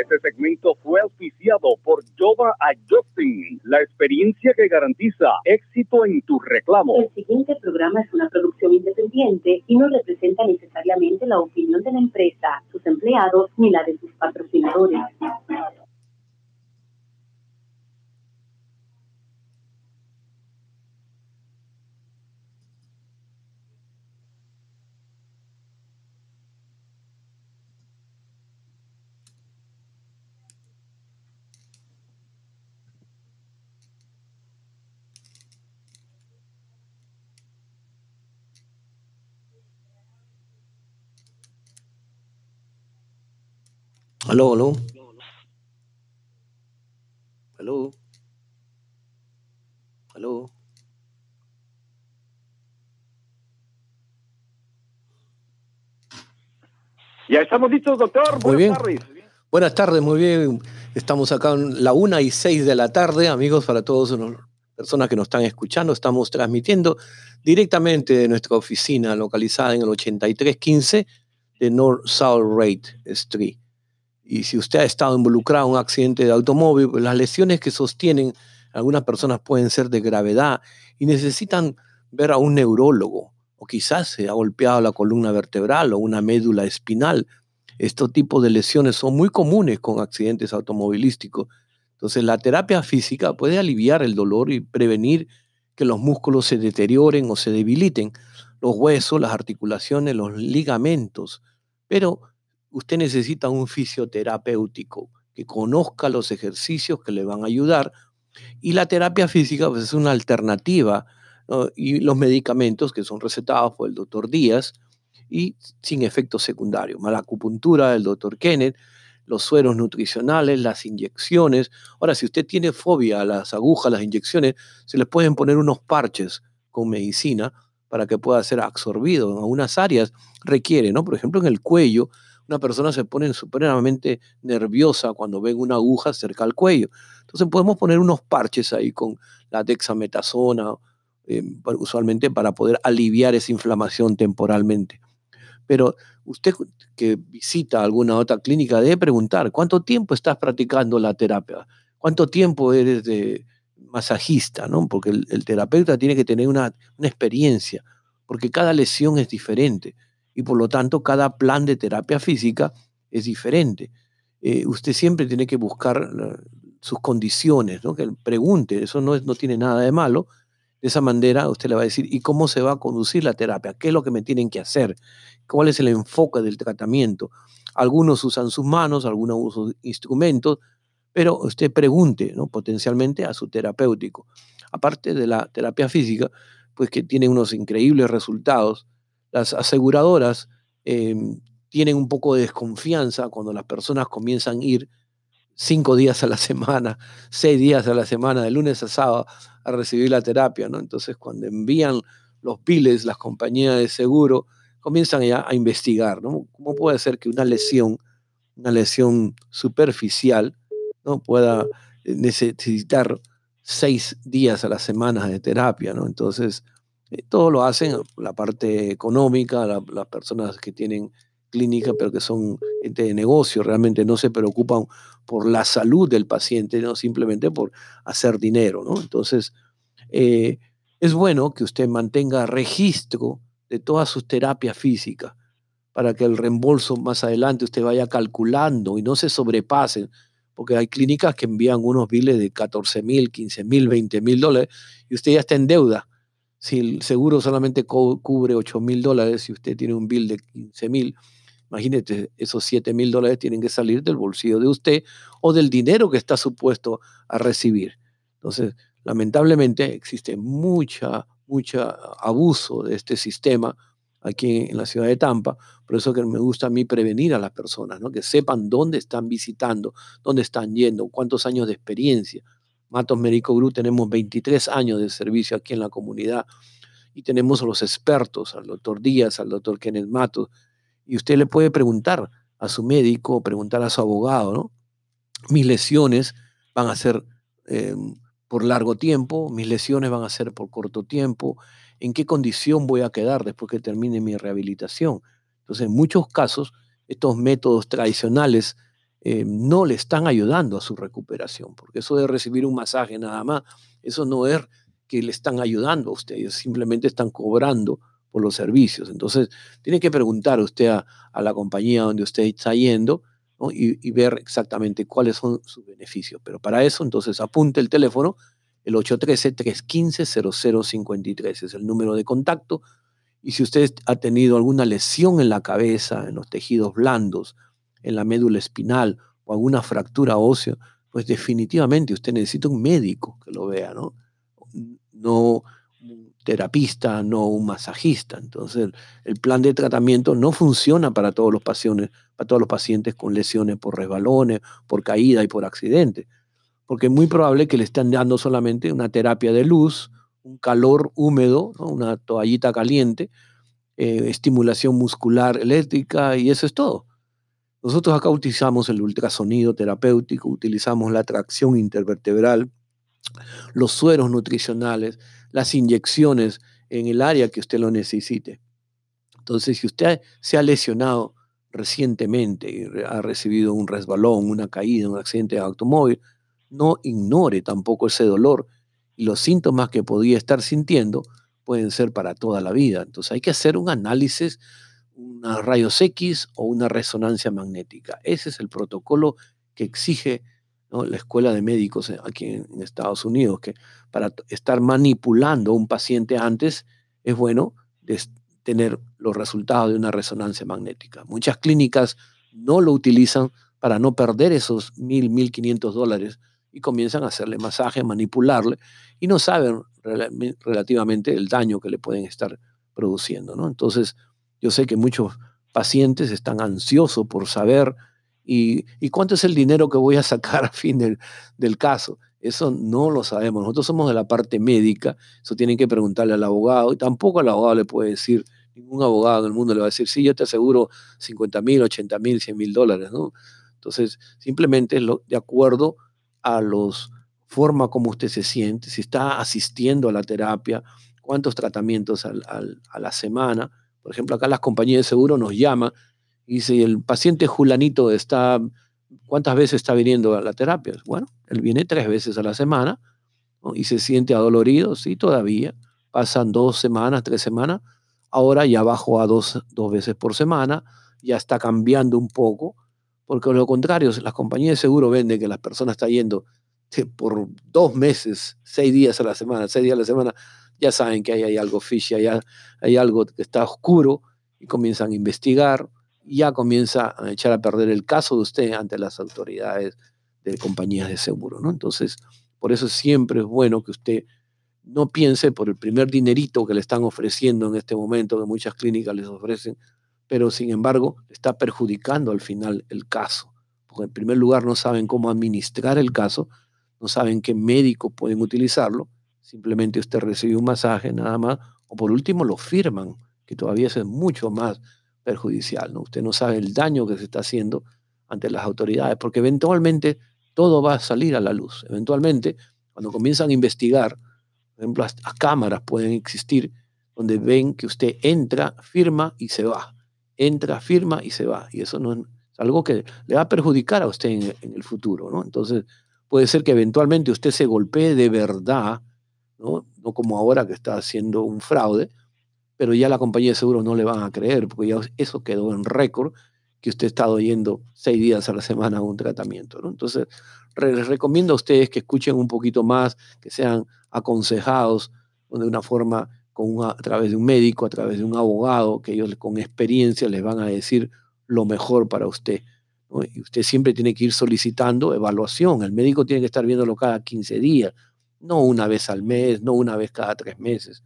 Este segmento fue auspiciado por Yoba Adjusting, la experiencia que garantiza éxito en tu reclamo. El siguiente programa es una producción independiente y no representa necesariamente la opinión de la empresa, sus empleados ni la de sus patrocinadores. Aló, aló. Aló. Aló. Ya estamos listos, doctor. Muy bien. Buenas tardes. Buenas tardes, muy bien. Estamos acá en la una y seis de la tarde, amigos, para todas las personas que nos están escuchando. Estamos transmitiendo directamente de nuestra oficina localizada en el 8315 de North South Rate Street. Y si usted ha estado involucrado en un accidente de automóvil, pues las lesiones que sostienen algunas personas pueden ser de gravedad y necesitan ver a un neurólogo o quizás se ha golpeado la columna vertebral o una médula espinal. Estos tipos de lesiones son muy comunes con accidentes automovilísticos. Entonces la terapia física puede aliviar el dolor y prevenir que los músculos se deterioren o se debiliten, los huesos, las articulaciones, los ligamentos. Pero usted necesita un fisioterapéutico que conozca los ejercicios que le van a ayudar y la terapia física pues, es una alternativa y los medicamentos que son recetados por el doctor Díaz y sin efectos secundarios. La acupuntura del doctor Kenneth, los sueros nutricionales, las inyecciones. Ahora, si usted tiene fobia a las agujas, las inyecciones, se le pueden poner unos parches con medicina para que pueda ser absorbido. En algunas áreas requiere, ¿no? Por ejemplo, en el cuello, una persona se pone supremamente nerviosa cuando ven una aguja cerca al cuello. Entonces podemos poner unos parches ahí con la dexametasona, eh, usualmente para poder aliviar esa inflamación temporalmente. Pero usted que visita alguna otra clínica debe preguntar, ¿cuánto tiempo estás practicando la terapia? ¿Cuánto tiempo eres de masajista? ¿no? Porque el, terapeuta tiene que tener una, una experiencia, porque cada lesión es diferente y por lo tanto cada plan de terapia física es diferente. Eh, usted siempre tiene que buscar sus condiciones, ¿no? que pregunte, eso no, es, no tiene nada de malo, de esa manera usted le va a decir, ¿y cómo se va a conducir la terapia? ¿Qué es lo que me tienen que hacer? ¿Cuál es el enfoque del tratamiento? Algunos usan sus manos, algunos usan instrumentos, pero usted pregunte ¿no? potencialmente a su terapéutico. Aparte de la terapia física, pues que tiene unos increíbles resultados, las aseguradoras em, tienen un poco de desconfianza cuando las personas comienzan a ir cinco días a la semana, seis días a la semana, de lunes a sábado, a recibir la terapia, ¿no? Entonces, cuando envían los piles, las compañías de seguro comienzan ya a investigar, ¿no? ¿Cómo puede ser que una lesión, una lesión superficial, ¿no? Pueda necesitar seis días a la semana de terapia, ¿no? Entonces, eh, todo lo hacen la parte económica, las personas que tienen clínica, pero que son gente de negocio, realmente no se preocupan por la salud del paciente, no simplemente por hacer dinero, ¿no? Entonces, eh, es bueno que usted mantenga registro de todas sus terapias físicas para que el reembolso más adelante usted vaya calculando y no se sobrepasen, porque hay clínicas que envían unos biles de 14 mil, 15 mil, 20 mil dólares y usted ya está en deuda. Si el seguro solamente cubre 8 mil dólares, si usted tiene un bill de 15 mil, Imagínate, esos 7 mil dólares tienen que salir del bolsillo de usted o del dinero que está supuesto a recibir. Entonces, lamentablemente existe mucha, mucha abuso de este sistema aquí en la ciudad de Tampa. Por eso que me gusta a mí prevenir a las personas, ¿no? que sepan dónde están visitando, dónde están yendo, cuántos años de experiencia. Matos Médico Group tenemos 23 años de servicio aquí en la comunidad y tenemos a los expertos, al doctor Díaz, al doctor Kenneth Matos, y usted le puede preguntar a su médico, preguntar a su abogado, ¿no? Mis lesiones van a ser em, por largo tiempo, mis lesiones van a ser por corto tiempo, en qué condición voy a quedar después que termine mi rehabilitación. Entonces, en muchos casos, estos métodos tradicionales eh, no le están ayudando a su recuperación, porque eso de recibir un masaje nada más, eso no es que le están ayudando a usted, simplemente están cobrando por los servicios. Entonces, tiene que preguntar usted a, la compañía donde usted está yendo y, ver exactamente cuáles son sus beneficios. Pero para eso, entonces, apunte el teléfono, el 813-315-0053, es el número de contacto. Y si usted ha tenido alguna lesión en la cabeza, en los tejidos blandos, en la médula espinal o alguna fractura ósea, pues definitivamente usted necesita un médico que lo vea, ¿no? No un terapista, no un masajista. Entonces, el plan de tratamiento no funciona para todos los pacientes, para todos los pacientes con lesiones por resbalones, por caída y por accidente, porque es muy probable que le estén dando solamente una terapia de luz, un calor húmedo, una toallita caliente, eh, estimulación muscular eléctrica y eso es todo. Nosotros acá utilizamos el ultrasonido terapéutico, utilizamos la tracción intervertebral, los sueros nutricionales, las inyecciones en el área que usted lo necesite. Entonces, si usted se ha lesionado recientemente y ha recibido un resbalón, una caída, un accidente de automóvil, no ignore tampoco ese dolor y los síntomas que podía estar sintiendo pueden ser para toda la vida. Entonces hay que hacer un análisis una rayos X o una resonancia magnética. Ese es el protocolo que exige la Escuela de Médicos aquí en, Estados Unidos, que para estar manipulando a un paciente antes es bueno tener los resultados de una resonancia magnética. Muchas clínicas no lo utilizan para no perder esos mil, mil quinientos dólares y comienzan a hacerle masaje, manipularle y no saben relativamente el daño que le pueden estar produciendo. Entonces, yo sé que muchos pacientes están ansiosos por saber y, cuánto es el dinero que voy a sacar a fin del, del, caso. Eso no lo sabemos. Nosotros somos de la parte médica, eso tienen que preguntarle al abogado y tampoco al abogado le puede decir, ningún abogado del mundo le va a decir, sí, yo te aseguro 50 mil, 80 mil, 100 mil dólares. ¿no? Entonces, simplemente lo, de acuerdo a los forma como usted se siente, si está asistiendo a la terapia, cuántos tratamientos a la semana, por ejemplo, acá las compañías de seguro nos llaman y dice, el paciente Julanito está, ¿cuántas veces está viniendo a la terapia? Bueno, él viene tres veces a la semana y se siente adolorido, sí, todavía. Pasan dos semanas, tres semanas. Ahora ya bajó a dos, dos veces por semana, ya está cambiando un poco, porque lo contrario, las compañías de seguro venden que las personas están yendo por dos meses, seis días a la semana, seis días a la semana, ya saben que ahí hay algo fishy, hay, hay algo que está oscuro y comienzan a investigar, ya comienza a echar a perder el caso de usted ante las autoridades de compañías de seguro, ¿no? Entonces, por eso siempre es bueno que usted no piense por el primer dinerito que le están ofreciendo en este momento, que muchas clínicas les ofrecen, pero sin embargo está perjudicando al final el caso, porque en primer lugar no saben cómo administrar el caso, no saben qué médicos pueden utilizarlo, simplemente usted recibe un masaje nada más, o por último lo firman, que todavía es mucho más perjudicial. ¿no? Usted no sabe el daño que se está haciendo ante las autoridades, porque eventualmente todo va a salir a la luz. Eventualmente, cuando comienzan a investigar, por ejemplo, las, cámaras pueden existir donde ven que usted entra, firma y se va. Entra, firma y se va. Y eso no es algo que le va a perjudicar a usted en, en el futuro. ¿no? Entonces, puede ser que eventualmente usted se golpee de verdad ¿no? como ahora que está haciendo un fraude, pero ya la compañía de seguros no le van a creer, porque ya eso quedó en récord, que usted ha estado yendo seis días a la semana a un tratamiento. Entonces, les recomiendo a ustedes que escuchen un poquito más, que sean aconsejados de una forma con a través de un médico, a través de un abogado, que ellos con experiencia les van a decir lo mejor para usted. Y usted siempre tiene que ir solicitando evaluación. El médico tiene que estar viéndolo cada 15 días no una vez al mes, no una vez cada tres meses.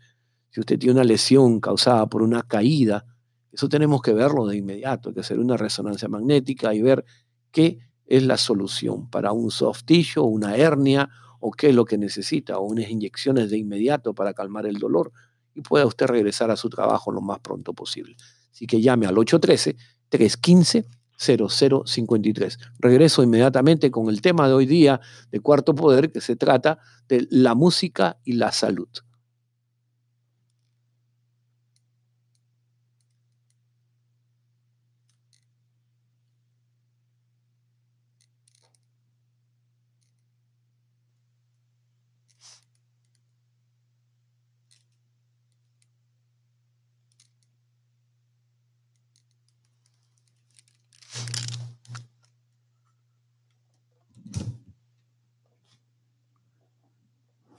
Si usted tiene una lesión causada por una caída, eso tenemos que verlo de inmediato, hay que hacer una resonancia magnética y ver qué es la solución para un soft tissue, una hernia o qué es lo que necesita, o unas inyecciones de inmediato para calmar el dolor y pueda usted regresar a su trabajo lo más pronto posible. Así que llame al 813 315 0053. Regreso inmediatamente con el tema de hoy día de Cuarto Poder, que se trata de la música y la salud.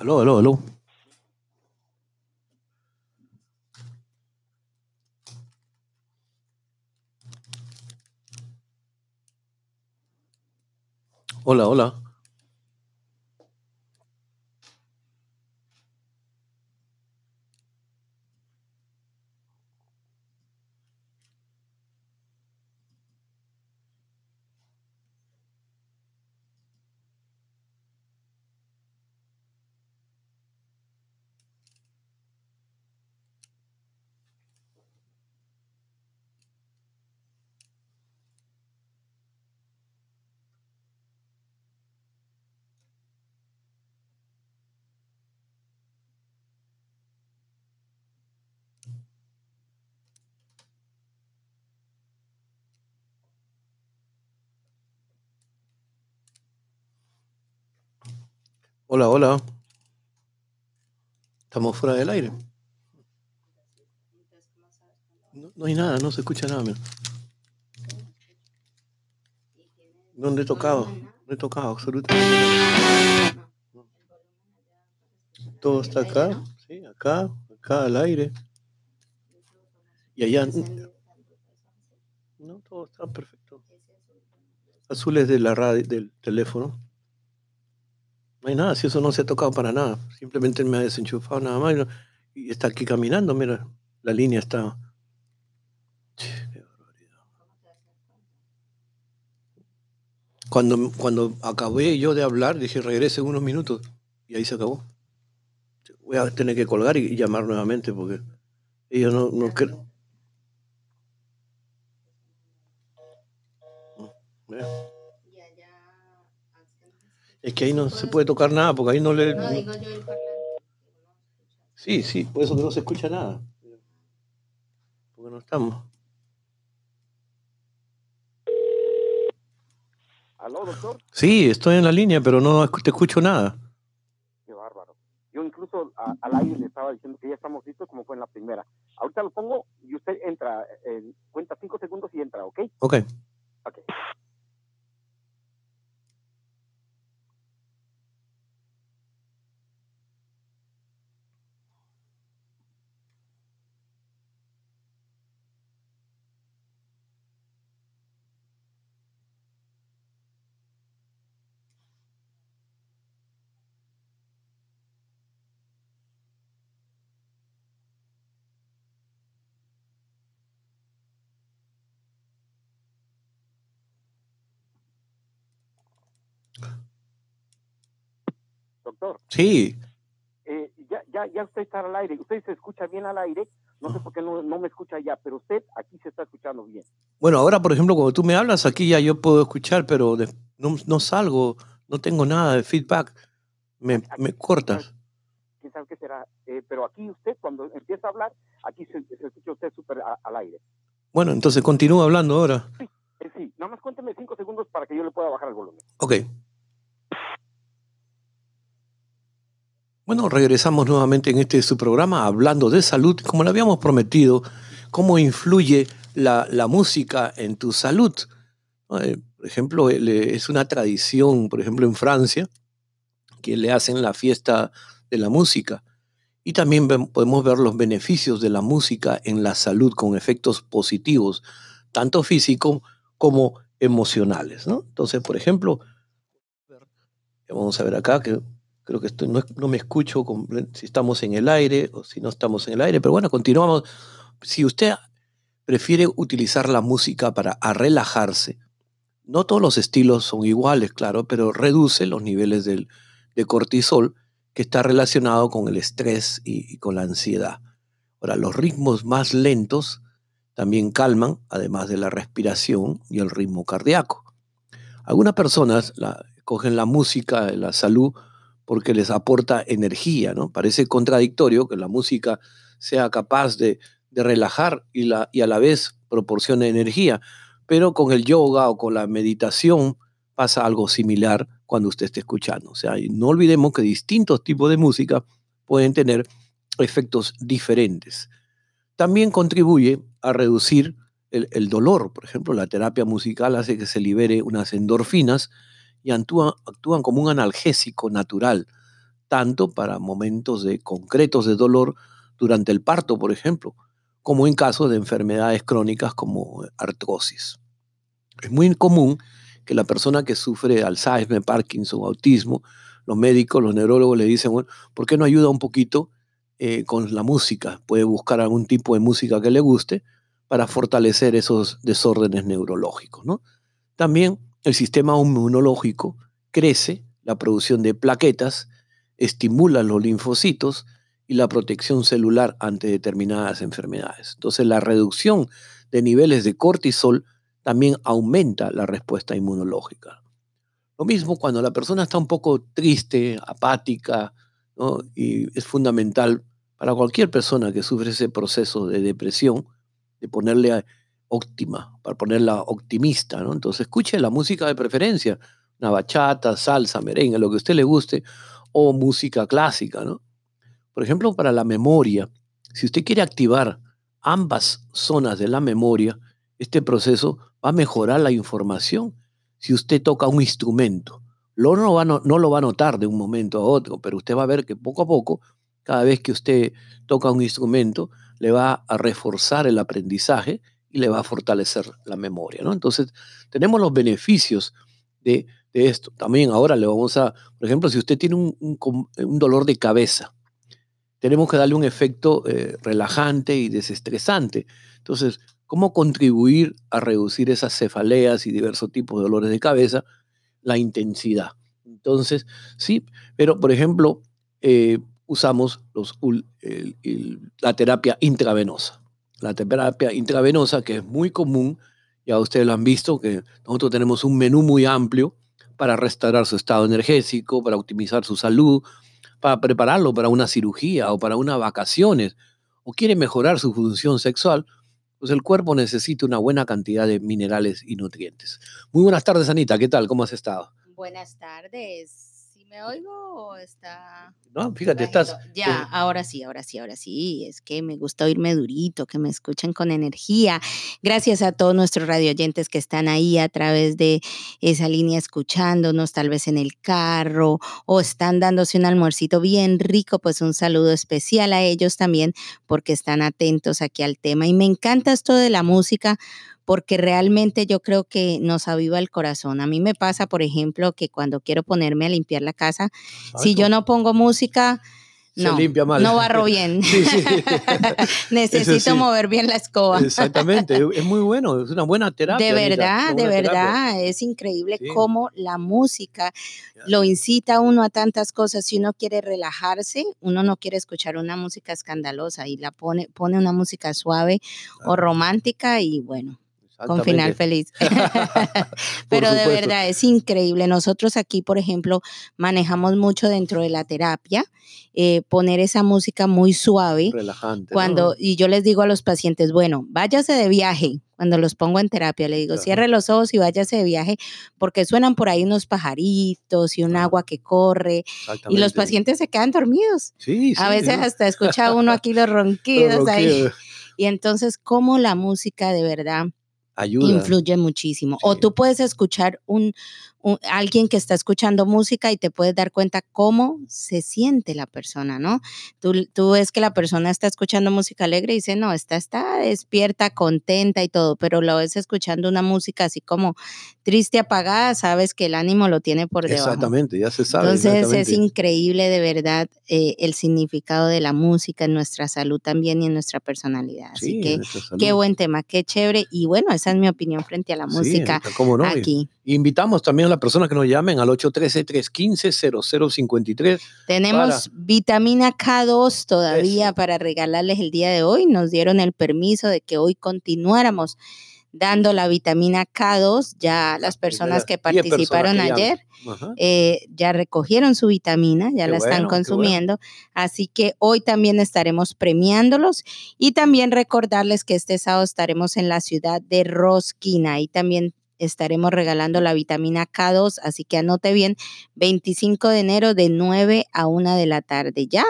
Aló, aló, aló. Hola, hola. Hola, hola. Estamos fuera del aire. No, no hay nada, no se escucha nada. mira. No he tocado, no he tocado absolutamente. Todo está acá, sí, acá, acá al aire. Y allá. No, todo está perfecto. Azules de la radio, del teléfono. No hay nada, si eso no se ha tocado para nada. Simplemente me ha desenchufado nada más y, está aquí caminando, mira, la línea está. Cuando, cuando acabé yo de hablar, dije regrese unos minutos y ahí se acabó. Voy a tener que colgar y, y llamar nuevamente porque ellos no, no creen. Es que ahí no se puede tocar nada porque ahí no le. No, digo yo el parlante. Sí, sí, por eso que no se escucha nada. Porque no estamos. ¿Aló, doctor? Sí, estoy en la línea, pero no te escucho nada. Qué bárbaro. Yo incluso a- al aire le estaba diciendo que ya estamos listos como fue en la primera. Ahorita lo pongo y usted entra, eh, cuenta cinco segundos y entra, ¿ok? Ok. Ok. Doctor, Sí, eh, ya, ya, ya usted está al aire. Usted se escucha bien al aire. No sé por qué no, no me escucha ya, pero usted aquí se está escuchando bien. bueno, ahora por ejemplo, cuando tú me hablas aquí ya yo puedo escuchar, pero de- no, no salgo, no tengo nada de feedback. Me, me cortas. ¿Quién sabe qué será? Eh, pero aquí usted, cuando empieza a hablar, aquí se, se escucha usted súper al aire. Bueno, entonces continúa hablando ahora. Eh, sí, nada más cuénteme cinco segundos para que yo le pueda bajar el volumen. Ok. Bueno, regresamos nuevamente en este su programa hablando de salud, como le habíamos prometido, cómo influye la, la música en tu salud. Eh, Por ejemplo, eh, es una tradición, por ejemplo, en Francia, que le hacen la fiesta de la música. Y también podemos ver los beneficios de la música en la salud con efectos positivos, tanto físicos como emocionales. ¿no? Entonces, por ejemplo, vamos a ver acá que creo que estoy, no, no me escucho si estamos en el aire o si no estamos en el aire, pero bueno, continuamos. Si usted prefiere utilizar la música para relajarse, no todos los estilos son iguales, claro, pero reduce los niveles del, de cortisol que está relacionado con el estrés y, con la ansiedad. Ahora, los ritmos más lentos también calman, además de la respiración y el ritmo cardíaco. Algunas personas cogen la música, la salud, porque les aporta energía, ¿no? Parece contradictorio que la música sea capaz de, de relajar y, la, y a la vez proporcione energía, pero con el yoga o con la meditación pasa algo similar cuando usted esté escuchando. O sea, no olvidemos que distintos tipos de música pueden tener efectos diferentes. También contribuye a reducir el dolor. Por ejemplo, la terapia musical hace que se libere unas endorfinas y actúan, como un analgésico natural, tanto para momentos de concretos de dolor durante el parto, por ejemplo, como en caso de enfermedades crónicas como artrosis. Es muy común que la persona que sufre Alzheimer, Parkinson, autismo, los médicos, los neurólogos le dicen, bueno, ¿por qué no ayuda un poquito eh, con la música? Puede buscar algún tipo de música que le guste para fortalecer esos desórdenes neurológicos. ¿no? También el sistema inmunológico crece, la producción de plaquetas, estimula los linfocitos y la protección celular ante determinadas enfermedades. Entonces la reducción de niveles de cortisol también aumenta la respuesta inmunológica. Lo mismo cuando la persona está un poco triste, apática, y es fundamental para cualquier persona que sufre ese proceso de depresión, de ponerle óptima, para ponerla optimista. ¿no? Entonces escuche la música de preferencia, una bachata, salsa, merengue, lo que a usted le guste, o música clásica. ¿no? Por ejemplo, para la memoria, si usted quiere activar ambas zonas de la memoria, este proceso va a mejorar la información si usted toca un instrumento. Lo no, va, no, lo va a notar de un momento a otro, pero usted va a ver que poco a poco, cada vez que usted toca un instrumento, le va a reforzar el aprendizaje y le va a fortalecer la memoria. ¿no? Entonces, tenemos los beneficios de, esto. También ahora le vamos a, por ejemplo, si usted tiene un, dolor de cabeza, tenemos que darle un efecto eh, relajante y desestresante. Entonces, ¿Cómo contribuir a reducir esas cefaleas y diversos tipos de dolores de cabeza? La intensidad. Entonces, sí, pero por ejemplo, eh, usamos la terapia intravenosa. La terapia intravenosa, que es muy común, ya ustedes lo han visto, que nosotros tenemos un menú muy amplio para restaurar su estado energético, para optimizar su salud, para prepararlo para una cirugía o para unas vacaciones, o quiere mejorar su función sexual, pues el cuerpo necesita una buena cantidad de minerales y nutrientes. Muy buenas tardes, Anita. ¿Qué tal? ¿Cómo has estado? Buenas tardes me oigo o está.? No, fíjate, estás. Ya, ahora sí, ahora sí, ahora sí. Es que me gusta oírme durito, que me escuchen con energía. Gracias a todos nuestros radioyentes que están ahí a través de esa línea escuchándonos, tal vez en el carro o están dándose un almuercito bien rico. Pues un saludo especial a ellos también porque están atentos aquí al tema. Y me encanta esto de la música porque realmente yo creo que nos aviva el corazón. A mí me pasa, por ejemplo, que cuando quiero ponerme a limpiar la casa, si yo no pongo música, no, no barro bien. Necesito mover bien la escoba. Exactamente, es muy bueno, es una buena terapia. De verdad, de verdad, es increíble cómo la música lo incita a uno a tantas cosas. Si uno quiere relajarse, uno no quiere escuchar una música escandalosa y la pone, pone una música suave o romántica y bueno, con final feliz. Pero de verdad es increíble. Nosotros aquí, por ejemplo, manejamos mucho dentro de la terapia, eh, poner esa música muy suave. Relajante. Cuando, Y yo les digo a los pacientes, bueno, váyase de viaje. Cuando los pongo en terapia, le digo, cierre los ojos y váyase de viaje, porque suenan por ahí unos pajaritos y un agua que corre. Y los pacientes se quedan dormidos. Sí, a veces hasta escucha uno aquí los ronquidos, ahí. Y entonces, cómo la música de verdad Influye muchísimo. O tú puedes escuchar un, alguien que está escuchando música y te puedes dar cuenta cómo se siente la persona, ¿no? Tú, tú ves que la persona está escuchando música alegre y dice, no, está, está despierta, contenta y todo, pero lo ves escuchando una música así como triste, apagada, sabes que el ánimo lo tiene por debajo. Exactamente, ya se sabe. Entonces es increíble de verdad eh, el significado de la música en nuestra salud también y en nuestra personalidad. Así que qué buen tema, qué chévere. Y bueno, esa es mi opinión frente a la música aquí. Invitamos también a las personas que nos llamen al 813-315-0053. Tenemos vitamina K2 todavía para regalarles el día de hoy. Nos dieron el permiso de que hoy continuáramos dando la vitamina K2. Ya las personas que participaron ayer eh, ya recogieron su vitamina, ya la están consumiendo. Así que hoy también estaremos premiándolos y también recordarles que este sábado estaremos en la ciudad de Rosquina. y también estaremos regalando la vitamina K2, así que anote bien, 25 de enero de 9 a 1 de la tarde. Ya,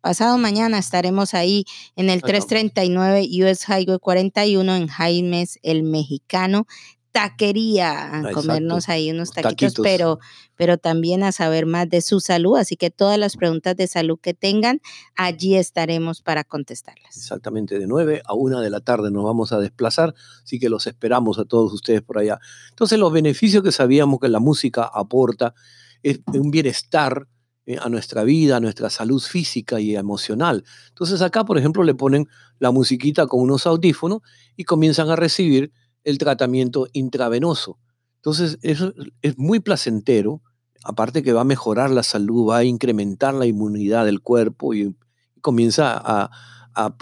pasado mañana estaremos ahí en el 339 US Highway 41 en Jaimes el Mexicano, taquería a comernos ahí unos taquitos, pero pero también a saber más de su salud. Así que todas las preguntas de salud que tengan, allí estaremos para contestarlas. Exactamente, de 9 a 1 de la tarde nos vamos a desplazar, así que los esperamos a todos ustedes por allá. Entonces, los beneficios que sabíamos que la música aporta es un bienestar eh, a nuestra vida, a nuestra salud física y emocional. Entonces acá, por ejemplo, le ponen la musiquita con unos audífonos y comienzan a recibir el tratamiento intravenoso. Entonces, eso es muy placentero, aparte que va a mejorar la salud, va a incrementar la inmunidad del cuerpo y, comienza a, a,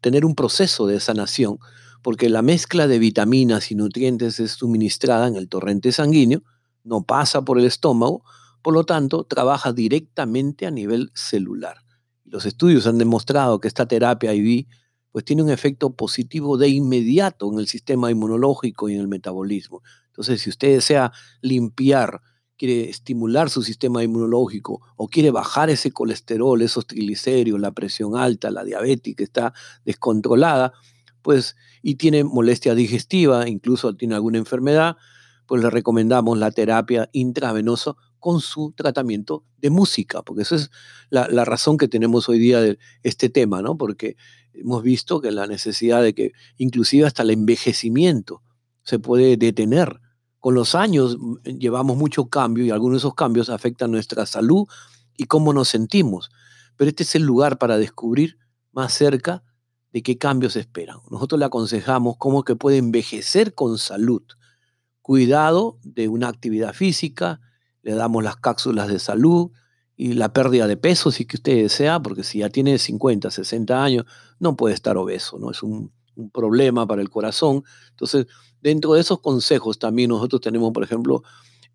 tener un proceso de sanación, porque la mezcla de vitaminas y nutrientes es suministrada en el torrente sanguíneo, no pasa por el estómago, por lo tanto, trabaja directamente a nivel celular. Los estudios han demostrado que esta terapia IV pues tiene un efecto positivo de inmediato en el sistema inmunológico y en el metabolismo. Entonces, si usted desea limpiar, quiere estimular su sistema inmunológico o quiere bajar ese colesterol, esos triglicéridos, la presión alta, la diabetes que está descontrolada, pues y tiene molestia digestiva, incluso tiene alguna enfermedad, pues le recomendamos la terapia intravenosa con su tratamiento de música, porque esa es la, la, razón que tenemos hoy día de este tema, ¿no? Porque hemos visto que la necesidad de que inclusive hasta el envejecimiento se puede detener. Con los años mm, llevamos mucho cambio y algunos de esos cambios afectan nuestra salud y cómo nos sentimos. Pero este es el lugar para descubrir más cerca de qué cambios esperan. Nosotros le aconsejamos cómo que puede envejecer con salud. Cuidado de una actividad física, le damos las cápsulas de salud, y la pérdida de peso si que usted desea, porque si ya tiene 50, 60 años, no puede estar obeso, ¿no? Es un, problema para el corazón. Entonces, dentro de esos consejos también nosotros tenemos, por ejemplo,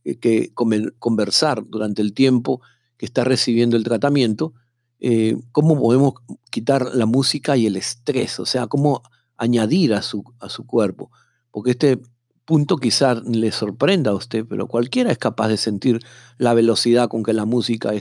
eh, que conversar durante el tiempo que está recibiendo el tratamiento, eh, cómo podemos quitar la música y el estrés, o sea, cómo añadir a su, a su cuerpo. Porque este punto quizás le sorprenda a usted, pero cualquiera es capaz de sentir la velocidad con que la música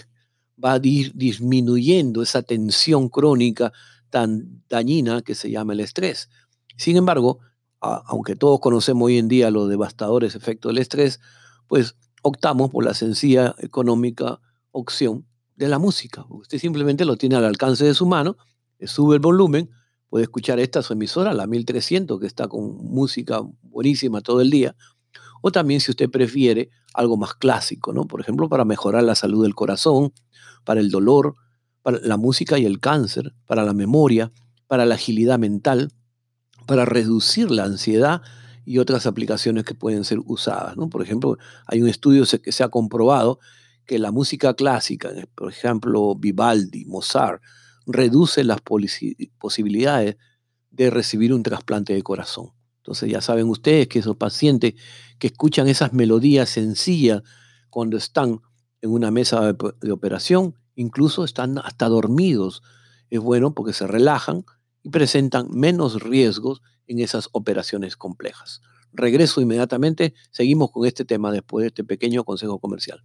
va disminuyendo esa tensión crónica tan dañina que se llama el estrés. Sin embargo, aunque todos conocemos hoy en día los devastadores efectos del estrés, pues optamos por la sencilla económica opción de la música. Usted simplemente lo tiene al alcance de su mano, le sube el volumen, puede escuchar esta su emisora, la 1300, que está con música buenísima todo el día. O también, si usted prefiere, algo más clásico, ¿no? Por ejemplo, para mejorar la salud del corazón, para el dolor, para la música y el cáncer, para la memoria, para la agilidad mental, para reducir la ansiedad y otras aplicaciones que pueden ser usadas, ¿no? Por ejemplo, hay un estudio que se ha comprobado que la música clásica, por ejemplo, Vivaldi, Mozart, reduce las posibilidades de recibir un trasplante de corazón. Entonces ya saben ustedes que esos pacientes que escuchan esas melodías sencillas cuando están en una mesa de, operación, incluso están hasta dormidos. Es bueno porque se relajan y presentan menos riesgos en esas operaciones complejas. Regreso inmediatamente, seguimos con este tema después de este pequeño consejo comercial.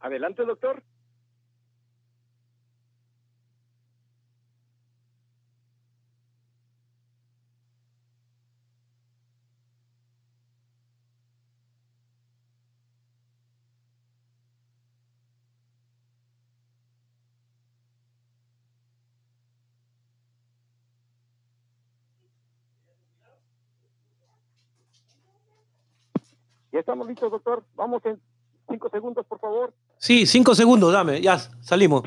Adelante, doctor. Ya estamos listos, doctor. Vamos en cinco segundos, por favor. Sí, cinco segundos, dame, ya salimos.